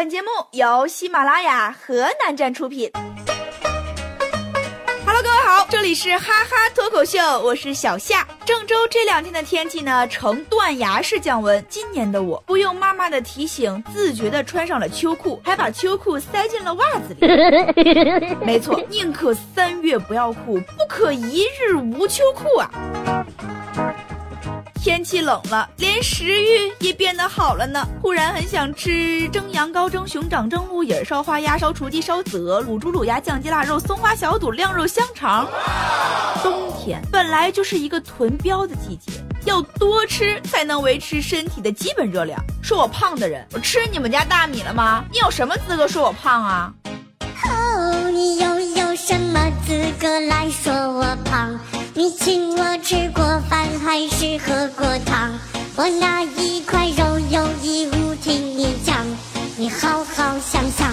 本节目由喜马拉雅河南站出品。Hello，各位好，这里是哈哈脱口秀，我是小夏。郑州这两天的天气呢，呈断崖式降温。今年的我不用妈妈的提醒，自觉地穿上了秋裤，还把秋裤塞进了袜子里。没错，宁可三月不要裤，不可一日无秋裤啊。天气冷了，连食欲也变得好了呢。忽然很想吃蒸羊羔、蒸熊掌、蒸鹿眼、烧花鸭、烧雏鸡、烧子鹅、卤猪、卤鸭、酱鸡、腊肉、松花小肚、晾肉香肠。冬天本来就是一个囤膘的季节，要多吃才能维持身体的基本热量。说我胖的人，我吃你们家大米了吗？你有什么资格说我胖啊？哦，你又有什么资格来说我胖？你请我吃过饭喝过汤？我那一块肉有义务听你讲，你好好想想。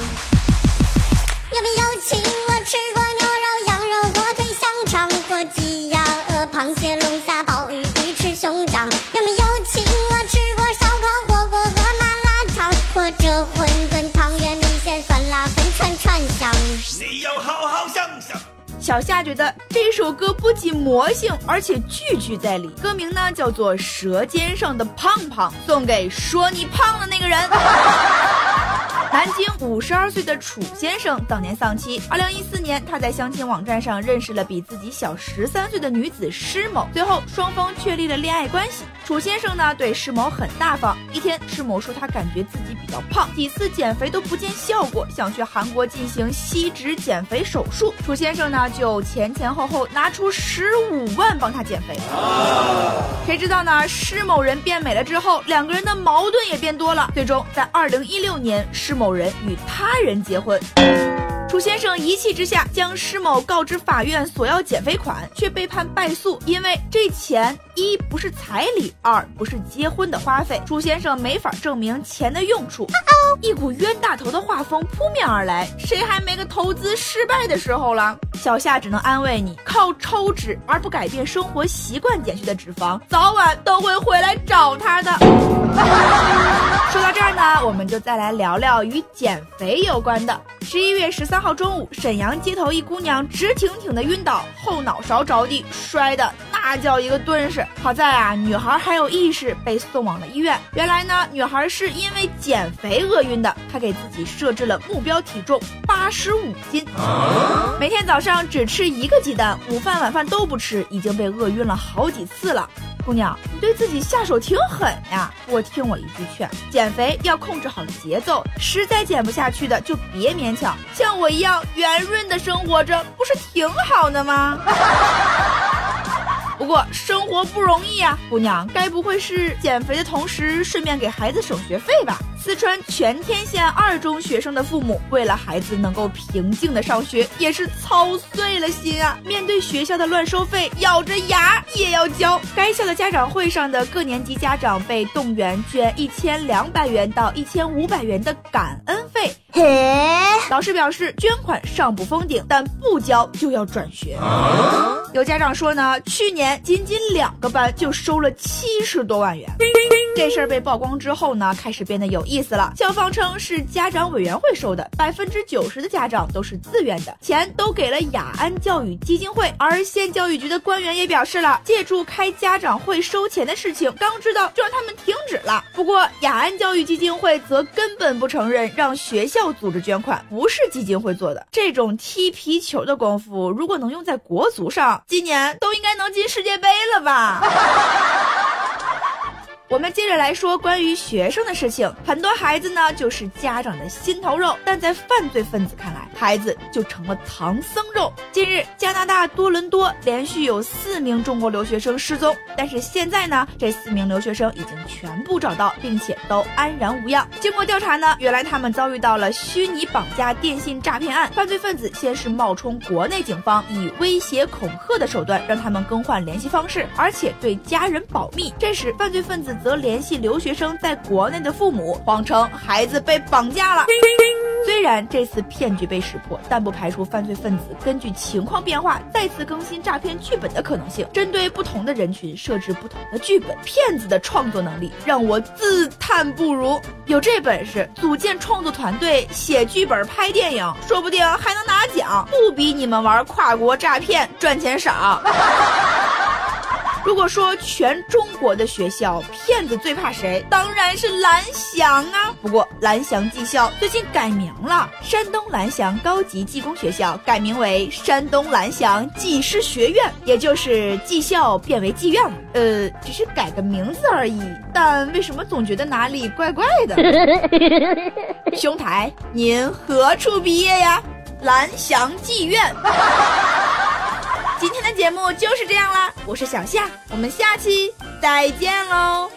有没有请我吃过牛肉、羊肉、火腿、香肠、火鸡、鸭、鹅、螃蟹、龙虾、鲍鱼、鱼翅、熊掌？有没有请我吃过烧烤、火锅和麻辣烫，或者馄饨、汤圆、米线、酸辣粉、串串香？你要好好想想。小夏觉得这首歌不仅魔性，而且句句在理。歌名呢叫做《舌尖上的胖胖》，送给说你胖的那个人。南京五十二岁的楚先生当年丧妻。二零一四年，他在相亲网站上认识了比自己小十三岁的女子施某，最后双方确立了恋爱关系。楚先生呢对施某很大方。一天，施某说他感觉自己比较胖，几次减肥都不见效果，想去韩国进行吸脂减肥手术。楚先生呢就前前后后拿出十五万帮他减肥。谁知道呢？施某人变美了之后，两个人的矛盾也变多了。最终在二零一六年，施某人与他人结婚。楚先生一气之下将施某告知法院索要减肥款，却被判败诉，因为这钱一不是彩礼，二不是结婚的花费，楚先生没法证明钱的用处。一股冤大头的画风扑面而来，谁还没个投资失败的时候了？小夏只能安慰你，靠抽脂而不改变生活习惯减去的脂肪，早晚都会回来找他的。说到这儿呢，我们就再来聊聊与减肥有关的。十一月十三号中午，沈阳街头一姑娘直挺挺的晕倒，后脑勺着地，摔的那叫一个顿时。好在啊，女孩还有意识，被送往了医院。原来呢，女孩是因为减肥饿晕的，她给自己设置了目标体重八十五斤，每天早上只吃一个鸡蛋，午饭晚饭都不吃，已经被饿晕了好几次了。姑娘，你对自己下手挺狠呀！我听我一句劝，减肥要控制好节奏，实在减不下去的就别勉强，像我一样圆润的生活着，不是挺好的吗？不过生活不容易啊，姑娘，该不会是减肥的同时顺便给孩子省学费吧？四川全天县二中学生的父母为了孩子能够平静的上学，也是操碎了心啊！面对学校的乱收费，咬着牙也要交。该校的家长会上的各年级家长被动员捐一千两百元到一千五百元的感恩费。嘿，老师表示捐款上不封顶，但不交就要转学。有家长说呢，去年仅仅两个班就收了七十多万元。这事儿被曝光之后呢，开始变得有意思了。校方称是家长委员会收的，百分之九十的家长都是自愿的，钱都给了雅安教育基金会。而县教育局的官员也表示了，借助开家长会收钱的事情，刚知道就让他们停止了。不过雅安教育基金会则根本不承认让学校组织捐款，不是基金会做的。这种踢皮球的功夫，如果能用在国足上，今年都应该能进世界杯了吧？我们接着来说关于学生的事情。很多孩子呢，就是家长的心头肉，但在犯罪分子看来，孩子就成了唐僧肉。近日，加拿大多伦多连续有四名中国留学生失踪，但是现在呢，这四名留学生已经全部找到，并且都安然无恙。经过调查呢，原来他们遭遇到了虚拟绑架电信诈骗案，犯罪分子先是冒充国内警方，以威胁恐吓的手段让他们更换联系方式，而且对家人保密。这时，犯罪分子。则联系留学生在国内的父母，谎称孩子被绑架了。虽然这次骗局被识破，但不排除犯罪分子根据情况变化再次更新诈骗剧本的可能性。针对不同的人群设置不同的剧本，骗子的创作能力让我自叹不如。有这本事，组建创作团队写剧本、拍电影，说不定还能拿奖，不比你们玩跨国诈骗赚钱少。如果说全中国的学校骗子最怕谁，当然是蓝翔啊。不过蓝翔技校最近改名了，山东蓝翔高级技工学校改名为山东蓝翔技师学院，也就是技校变为技院了。呃，只是改个名字而已，但为什么总觉得哪里怪怪的？兄台，您何处毕业呀？蓝翔技院。天节目就是这样啦，我是小夏，我们下期再见喽。